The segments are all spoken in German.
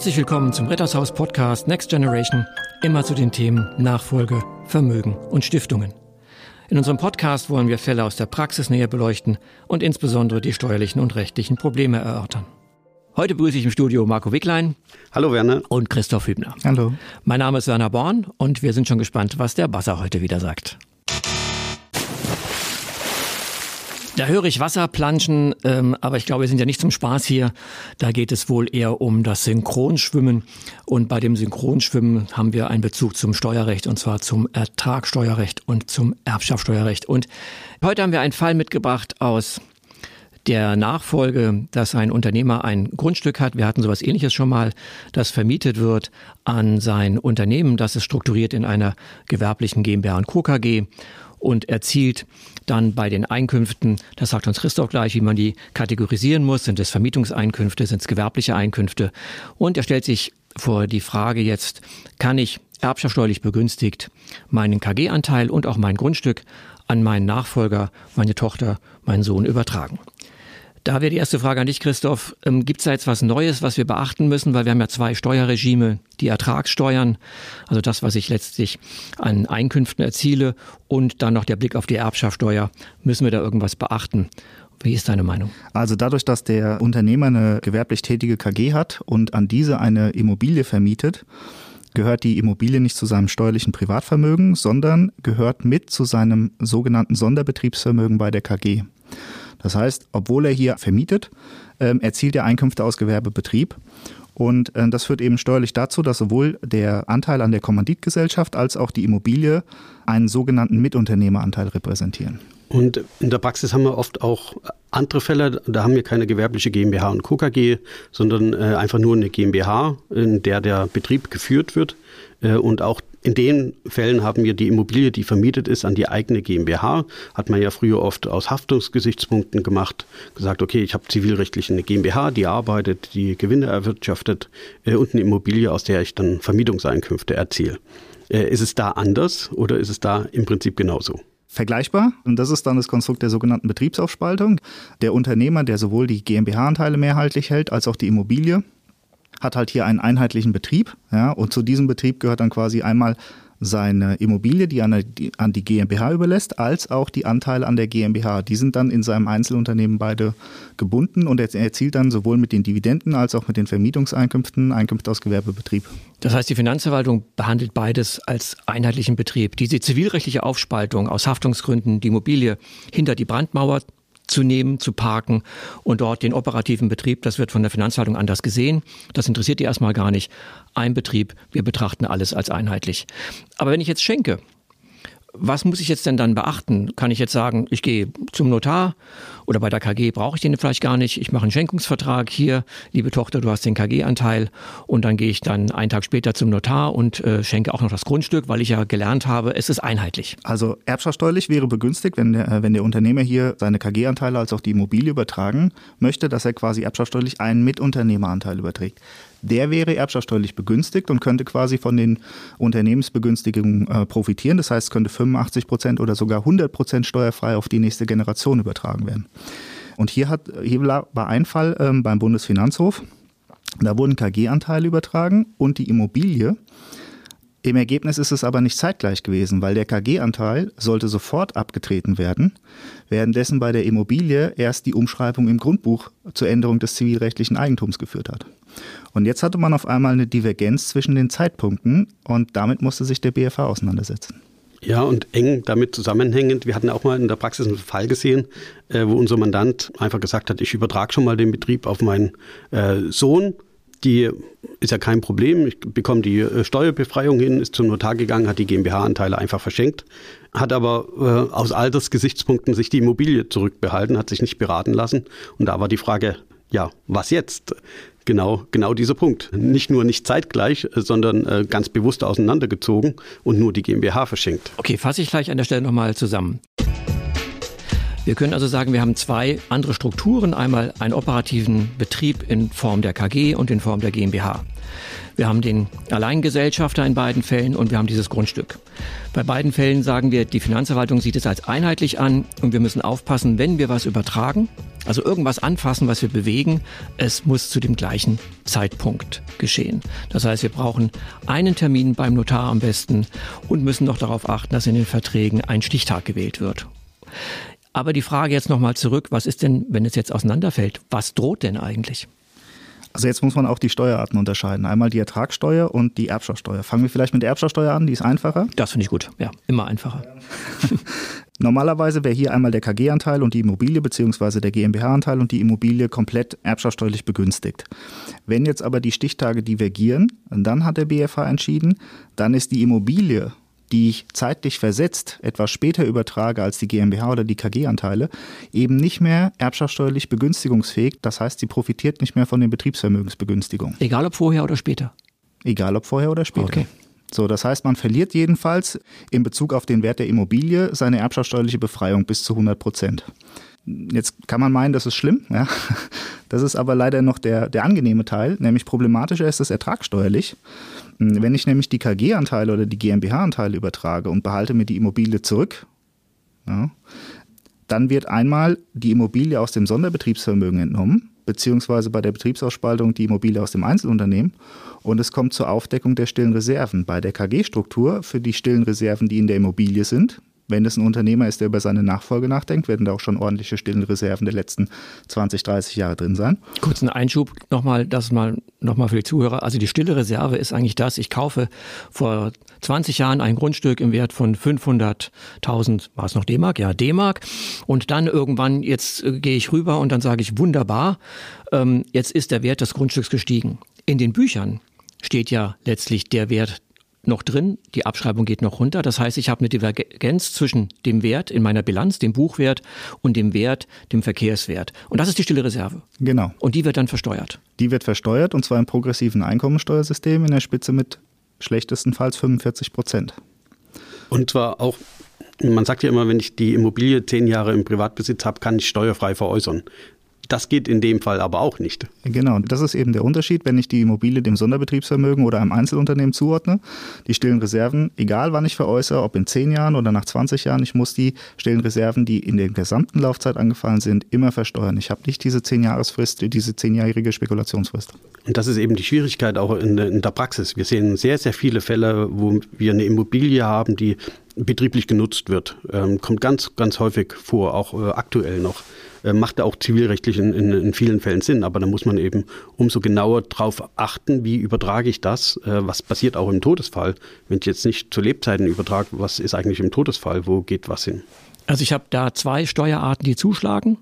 Herzlich willkommen zum Rittershaus Podcast Next Generation, immer zu den Themen Nachfolge, Vermögen und Stiftungen. In unserem Podcast wollen wir Fälle aus der Praxis näher beleuchten und insbesondere die steuerlichen und rechtlichen Probleme erörtern. Heute begrüße ich im Studio Marco Wicklein. Hallo Werner. Und Christoph Hübner. Hallo. Mein Name ist Werner Born und wir sind schon gespannt, was der Basser heute wieder sagt. Da höre ich Wasser planschen, ähm, aber ich glaube, wir sind ja nicht zum Spaß hier. Da geht es wohl eher um das Synchronschwimmen. Und bei dem Synchronschwimmen haben wir einen Bezug zum Steuerrecht und zwar zum Ertragssteuerrecht und zum Erbschaftssteuerrecht. Und heute haben wir einen Fall mitgebracht aus der Nachfolge, dass ein Unternehmer ein Grundstück hat, wir hatten sowas ähnliches schon mal, das vermietet wird an sein Unternehmen, das ist strukturiert in einer gewerblichen GmbH und Co. KG und erzielt dann bei den Einkünften, das sagt uns Christoph gleich, wie man die kategorisieren muss. Sind es Vermietungseinkünfte, sind es gewerbliche Einkünfte? Und er stellt sich vor die Frage jetzt, kann ich erbschaftssteuerlich begünstigt meinen KG-Anteil und auch mein Grundstück an meinen Nachfolger, meine Tochter, meinen Sohn übertragen? Da wäre die erste Frage an dich, Christoph. Ähm, Gibt es da jetzt was Neues, was wir beachten müssen? Weil wir haben ja zwei Steuerregime, die Ertragssteuern, also das, was ich letztlich an Einkünften erziele und dann noch der Blick auf die Erbschaftssteuer. Müssen wir da irgendwas beachten? Wie ist deine Meinung? Also dadurch, dass der Unternehmer eine gewerblich tätige KG hat und an diese eine Immobilie vermietet, gehört die Immobilie nicht zu seinem steuerlichen Privatvermögen, sondern gehört mit zu seinem sogenannten Sonderbetriebsvermögen bei der KG. Das heißt, obwohl er hier vermietet, ähm, erzielt er Einkünfte aus Gewerbebetrieb. Und äh, das führt eben steuerlich dazu, dass sowohl der Anteil an der Kommanditgesellschaft als auch die Immobilie einen sogenannten Mitunternehmeranteil repräsentieren. Und in der Praxis haben wir oft auch andere Fälle, da haben wir keine gewerbliche GmbH und Co. KG, sondern äh, einfach nur eine GmbH, in der der Betrieb geführt wird. Äh, und auch in den Fällen haben wir die Immobilie, die vermietet ist, an die eigene GmbH. Hat man ja früher oft aus Haftungsgesichtspunkten gemacht, gesagt, okay, ich habe zivilrechtlich eine GmbH, die arbeitet, die Gewinne erwirtschaftet äh, und eine Immobilie, aus der ich dann Vermietungseinkünfte erziele. Äh, ist es da anders oder ist es da im Prinzip genauso? vergleichbar. Und das ist dann das Konstrukt der sogenannten Betriebsaufspaltung. Der Unternehmer, der sowohl die GmbH-Anteile mehrheitlich hält, als auch die Immobilie, hat halt hier einen einheitlichen Betrieb. Ja, und zu diesem Betrieb gehört dann quasi einmal seine Immobilie, die an, die an die GmbH überlässt, als auch die Anteile an der GmbH. Die sind dann in seinem Einzelunternehmen beide gebunden und er erzielt dann sowohl mit den Dividenden als auch mit den Vermietungseinkünften Einkünfte aus Gewerbebetrieb. Das heißt, die Finanzverwaltung behandelt beides als einheitlichen Betrieb. Diese zivilrechtliche Aufspaltung aus Haftungsgründen, die Immobilie hinter die Brandmauer zu nehmen, zu parken und dort den operativen Betrieb, das wird von der Finanzhaltung anders gesehen. Das interessiert die erstmal gar nicht. Ein Betrieb, wir betrachten alles als einheitlich. Aber wenn ich jetzt schenke, was muss ich jetzt denn dann beachten? Kann ich jetzt sagen, ich gehe zum Notar oder bei der KG brauche ich den vielleicht gar nicht. Ich mache einen Schenkungsvertrag hier, liebe Tochter, du hast den KG-Anteil und dann gehe ich dann einen Tag später zum Notar und äh, schenke auch noch das Grundstück, weil ich ja gelernt habe, es ist einheitlich. Also erbschaftssteuerlich wäre begünstigt, wenn der, äh, wenn der Unternehmer hier seine KG-Anteile als auch die Immobilie übertragen möchte, dass er quasi erbschaftssteuerlich einen Mitunternehmeranteil überträgt der wäre erbschaftssteuerlich begünstigt und könnte quasi von den Unternehmensbegünstigungen äh, profitieren. Das heißt, könnte 85 Prozent oder sogar 100 Prozent steuerfrei auf die nächste Generation übertragen werden. Und hier, hat, hier war ein Fall ähm, beim Bundesfinanzhof. Da wurden KG-Anteile übertragen und die Immobilie. Im Ergebnis ist es aber nicht zeitgleich gewesen, weil der KG-Anteil sollte sofort abgetreten werden, währenddessen bei der Immobilie erst die Umschreibung im Grundbuch zur Änderung des zivilrechtlichen Eigentums geführt hat. Und jetzt hatte man auf einmal eine Divergenz zwischen den Zeitpunkten und damit musste sich der BFH auseinandersetzen. Ja, und eng damit zusammenhängend. Wir hatten auch mal in der Praxis einen Fall gesehen, äh, wo unser Mandant einfach gesagt hat, ich übertrage schon mal den Betrieb auf meinen äh, Sohn. Die ist ja kein Problem. Ich bekomme die äh, Steuerbefreiung hin, ist zum Notar gegangen, hat die GmbH-Anteile einfach verschenkt, hat aber äh, aus Altersgesichtspunkten sich die Immobilie zurückbehalten, hat sich nicht beraten lassen. Und da war die Frage, ja, was jetzt? genau, genau dieser Punkt. Nicht nur nicht zeitgleich, sondern äh, ganz bewusst auseinandergezogen und nur die GmbH verschenkt. Okay, fasse ich gleich an der Stelle nochmal zusammen. Wir können also sagen, wir haben zwei andere Strukturen. Einmal einen operativen Betrieb in Form der KG und in Form der GmbH. Wir haben den Alleingesellschafter in beiden Fällen und wir haben dieses Grundstück. Bei beiden Fällen sagen wir, die Finanzverwaltung sieht es als einheitlich an und wir müssen aufpassen, wenn wir was übertragen, also irgendwas anfassen, was wir bewegen, es muss zu dem gleichen Zeitpunkt geschehen. Das heißt, wir brauchen einen Termin beim Notar am besten und müssen noch darauf achten, dass in den Verträgen ein Stichtag gewählt wird. Aber die Frage jetzt nochmal zurück, was ist denn, wenn es jetzt auseinanderfällt? Was droht denn eigentlich? Also jetzt muss man auch die Steuerarten unterscheiden. Einmal die Ertragssteuer und die Erbschaftssteuer. Fangen wir vielleicht mit der Erbschaftssteuer an, die ist einfacher. Das finde ich gut, ja, immer einfacher. Normalerweise wäre hier einmal der KG-Anteil und die Immobilie beziehungsweise der GmbH-Anteil und die Immobilie komplett erbschaftssteuerlich begünstigt. Wenn jetzt aber die Stichtage divergieren, dann hat der BFH entschieden, dann ist die Immobilie die ich zeitlich versetzt etwas später übertrage als die GmbH oder die KG-Anteile, eben nicht mehr erbschaftssteuerlich begünstigungsfähig. Das heißt, sie profitiert nicht mehr von den Betriebsvermögensbegünstigungen. Egal ob vorher oder später. Egal ob vorher oder später. Okay. So, das heißt, man verliert jedenfalls in Bezug auf den Wert der Immobilie seine erbschaftssteuerliche Befreiung bis zu 100 Prozent. Jetzt kann man meinen, das ist schlimm. Ja? Das ist aber leider noch der, der angenehme Teil, nämlich problematischer ist es ertragsteuerlich. Wenn ich nämlich die KG-Anteile oder die GmbH-Anteile übertrage und behalte mir die Immobilie zurück, ja, dann wird einmal die Immobilie aus dem Sonderbetriebsvermögen entnommen, beziehungsweise bei der Betriebsausspaltung die Immobilie aus dem Einzelunternehmen und es kommt zur Aufdeckung der stillen Reserven. Bei der KG-Struktur für die stillen Reserven, die in der Immobilie sind, wenn es ein Unternehmer ist, der über seine Nachfolge nachdenkt, werden da auch schon ordentliche stillen Reserven der letzten 20, 30 Jahre drin sein. Kurzen Einschub nochmal, das mal nochmal für die Zuhörer. Also die stille Reserve ist eigentlich das, ich kaufe vor 20 Jahren ein Grundstück im Wert von 500.000, war es noch D-Mark? Ja, D-Mark. Und dann irgendwann, jetzt äh, gehe ich rüber und dann sage ich, wunderbar, ähm, jetzt ist der Wert des Grundstücks gestiegen. In den Büchern steht ja letztlich der Wert noch drin, die Abschreibung geht noch runter. Das heißt, ich habe eine Divergenz zwischen dem Wert in meiner Bilanz, dem Buchwert und dem Wert, dem Verkehrswert. Und das ist die stille Reserve. Genau. Und die wird dann versteuert. Die wird versteuert und zwar im progressiven Einkommensteuersystem in der Spitze mit schlechtestenfalls 45 Prozent. Und zwar auch man sagt ja immer, wenn ich die Immobilie zehn Jahre im Privatbesitz habe, kann ich steuerfrei veräußern. Das geht in dem Fall aber auch nicht. Genau, das ist eben der Unterschied, wenn ich die Immobilie dem Sonderbetriebsvermögen oder einem Einzelunternehmen zuordne. Die stillen Reserven, egal wann ich veräußere, ob in 10 Jahren oder nach 20 Jahren, ich muss die stillen Reserven, die in der gesamten Laufzeit angefallen sind, immer versteuern. Ich habe nicht diese 10-Jahresfrist, diese 10-jährige Spekulationsfrist. Und das ist eben die Schwierigkeit auch in, in der Praxis. Wir sehen sehr, sehr viele Fälle, wo wir eine Immobilie haben, die betrieblich genutzt wird. Ähm, kommt ganz, ganz häufig vor, auch äh, aktuell noch. Äh, macht auch zivilrechtlich in, in, in, vielen Fällen Sinn, aber da muss man eben umso genauer darauf achten, wie übertrage ich das, äh, was passiert auch im Todesfall. Wenn ich jetzt nicht zu Lebzeiten übertrage, was ist eigentlich im Todesfall, wo geht was hin? Also ich habe da zwei Steuerarten, die zuschlagen.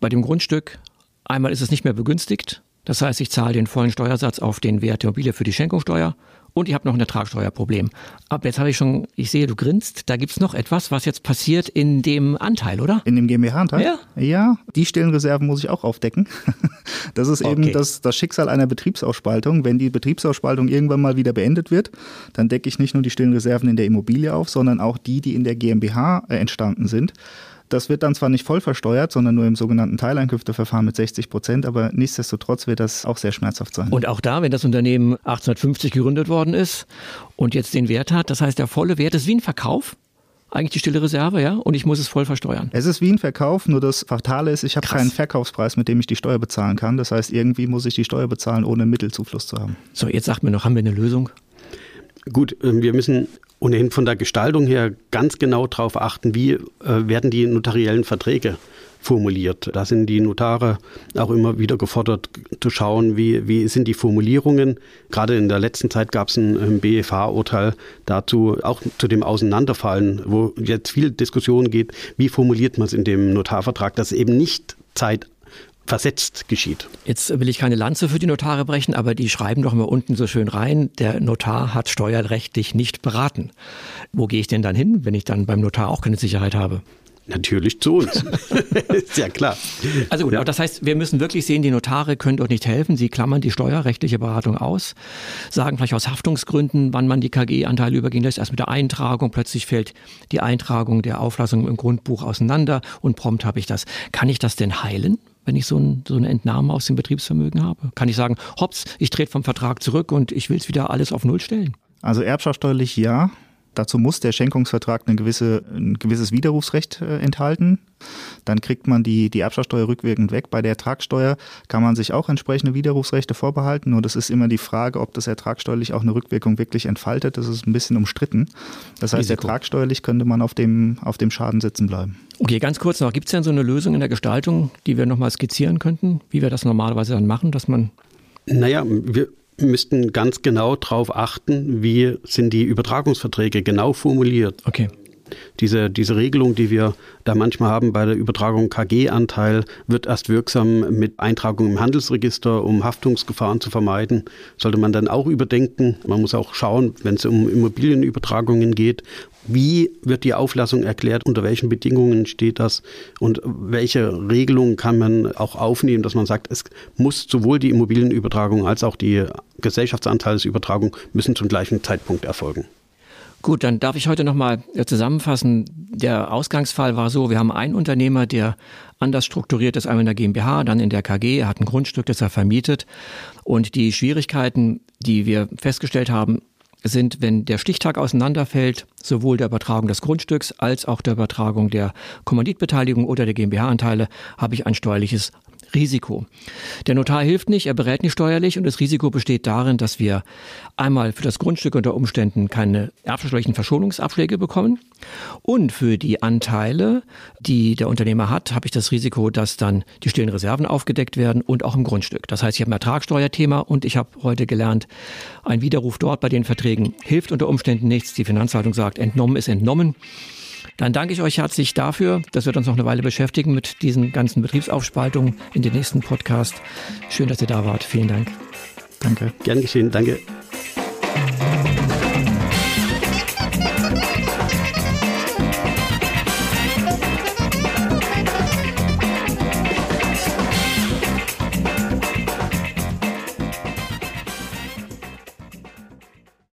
Bei dem Grundstück, einmal ist es nicht mehr begünstigt, das heißt, ich zahle den vollen Steuersatz auf den Wert der Immobilie für die Schenkungssteuer und ich habe noch ein Ertragssteuerproblem. Aber jetzt habe ich schon, ich sehe, du grinst, da gibt es noch etwas, was jetzt passiert in dem Anteil, oder? In dem GmbH-Anteil? Ja. Ja, die Stellenreserven muss ich auch aufdecken. Das ist eben okay. das, das Schicksal einer Betriebsausspaltung. Wenn die Betriebsausspaltung irgendwann mal wieder beendet wird, dann decke ich nicht nur die Stellenreserven in der Immobilie auf, sondern auch die, die in der GmbH äh, entstanden sind. Das wird dann zwar nicht voll versteuert, sondern nur im sogenannten Teileinkünfteverfahren mit 60 Prozent, aber nichtsdestotrotz wird das auch sehr schmerzhaft sein. Und auch da, wenn das Unternehmen 1850 gegründet worden ist und jetzt den Wert hat, das heißt, der volle Wert ist wie ein Verkauf, eigentlich die stille Reserve, ja, und ich muss es voll versteuern. Es ist wie ein Verkauf, nur das Fatale ist, ich habe keinen Verkaufspreis, mit dem ich die Steuer bezahlen kann. Das heißt, irgendwie muss ich die Steuer bezahlen, ohne Mittelzufluss zu haben. So, jetzt sagt mir noch, haben wir eine Lösung? Gut, ähm, wir müssen ohnehin von der Gestaltung her ganz genau darauf achten, wie äh, werden die notariellen Verträge formuliert. Da sind die Notare auch immer wieder gefordert zu schauen, wie, wie sind die Formulierungen. Gerade in der letzten Zeit gab es ein, ein BFH-Urteil dazu, auch zu dem Auseinanderfallen, wo jetzt viel Diskussion geht, wie formuliert man es in dem Notarvertrag, dass eben nicht Zeit versetzt geschieht. Jetzt will ich keine Lanze für die Notare brechen, aber die schreiben doch immer unten so schön rein, der Notar hat steuerrechtlich nicht beraten. Wo gehe ich denn dann hin, wenn ich dann beim Notar auch keine Sicherheit habe? Natürlich zu uns. ist ja klar. Also gut, ja. das heißt, wir müssen wirklich sehen, die Notare können dort nicht helfen. Sie klammern die steuerrechtliche Beratung aus, sagen vielleicht aus Haftungsgründen, wann man die KG-Anteile übergehen lässt. Erst mit der Eintragung, plötzlich fällt die Eintragung der Auflassung im Grundbuch auseinander und prompt habe ich das. Kann ich das denn heilen? Wenn ich so, ein, so eine Entnahme aus dem Betriebsvermögen habe? Kann ich sagen, hops, ich trete vom Vertrag zurück und ich will es wieder alles auf Null stellen? Also erbschaftssteuerlich ja. Dazu muss der Schenkungsvertrag eine gewisse, ein gewisses Widerrufsrecht äh, enthalten. Dann kriegt man die, die Erbschaftssteuer rückwirkend weg. Bei der Ertragssteuer kann man sich auch entsprechende Widerrufsrechte vorbehalten. Nur das ist immer die Frage, ob das ertragssteuerlich auch eine Rückwirkung wirklich entfaltet. Das ist ein bisschen umstritten. Das heißt, Risiko. ertragssteuerlich könnte man auf dem, auf dem Schaden sitzen bleiben. Okay, ganz kurz noch. Gibt es denn so eine Lösung in der Gestaltung, die wir nochmal skizzieren könnten, wie wir das normalerweise dann machen, dass man naja, wir, müssten ganz genau darauf achten, wie sind die Übertragungsverträge genau formuliert. Okay. Diese, diese Regelung, die wir da manchmal haben bei der Übertragung KG-Anteil, wird erst wirksam mit Eintragung im Handelsregister, um Haftungsgefahren zu vermeiden. Sollte man dann auch überdenken. Man muss auch schauen, wenn es um Immobilienübertragungen geht, wie wird die Auflassung erklärt? Unter welchen Bedingungen steht das? Und welche Regelungen kann man auch aufnehmen, dass man sagt, es muss sowohl die Immobilienübertragung als auch die Gesellschaftsanteilsübertragung müssen zum gleichen Zeitpunkt erfolgen. Gut, dann darf ich heute nochmal äh, zusammenfassen. Der Ausgangsfall war so, wir haben einen Unternehmer, der anders strukturiert ist, einmal in der GmbH, dann in der KG. Er hat ein Grundstück, das er vermietet. Und die Schwierigkeiten, die wir festgestellt haben, sind, wenn der Stichtag auseinanderfällt, sowohl der Übertragung des Grundstücks als auch der Übertragung der Kommanditbeteiligung oder der GmbH-Anteile, habe ich ein steuerliches Risiko. Der Notar hilft nicht, er berät nicht steuerlich und das Risiko besteht darin, dass wir einmal für das Grundstück unter Umständen keine erbsteuerlichen Verschonungsabschläge bekommen und für die Anteile, die der Unternehmer hat, habe ich das Risiko, dass dann die stillen Reserven aufgedeckt werden und auch im Grundstück. Das heißt, ich habe ein Ertragssteuerthema und ich habe heute gelernt, ein Widerruf dort bei den Verträgen hilft unter Umständen nichts. Die Finanzhaltung sagt, entnommen ist entnommen. Dann danke ich euch herzlich dafür. Das wird uns noch eine Weile beschäftigen mit diesen ganzen Betriebsaufspaltungen in den nächsten Podcast. Schön, dass ihr da wart. Vielen Dank. Danke. Gern geschehen. Danke.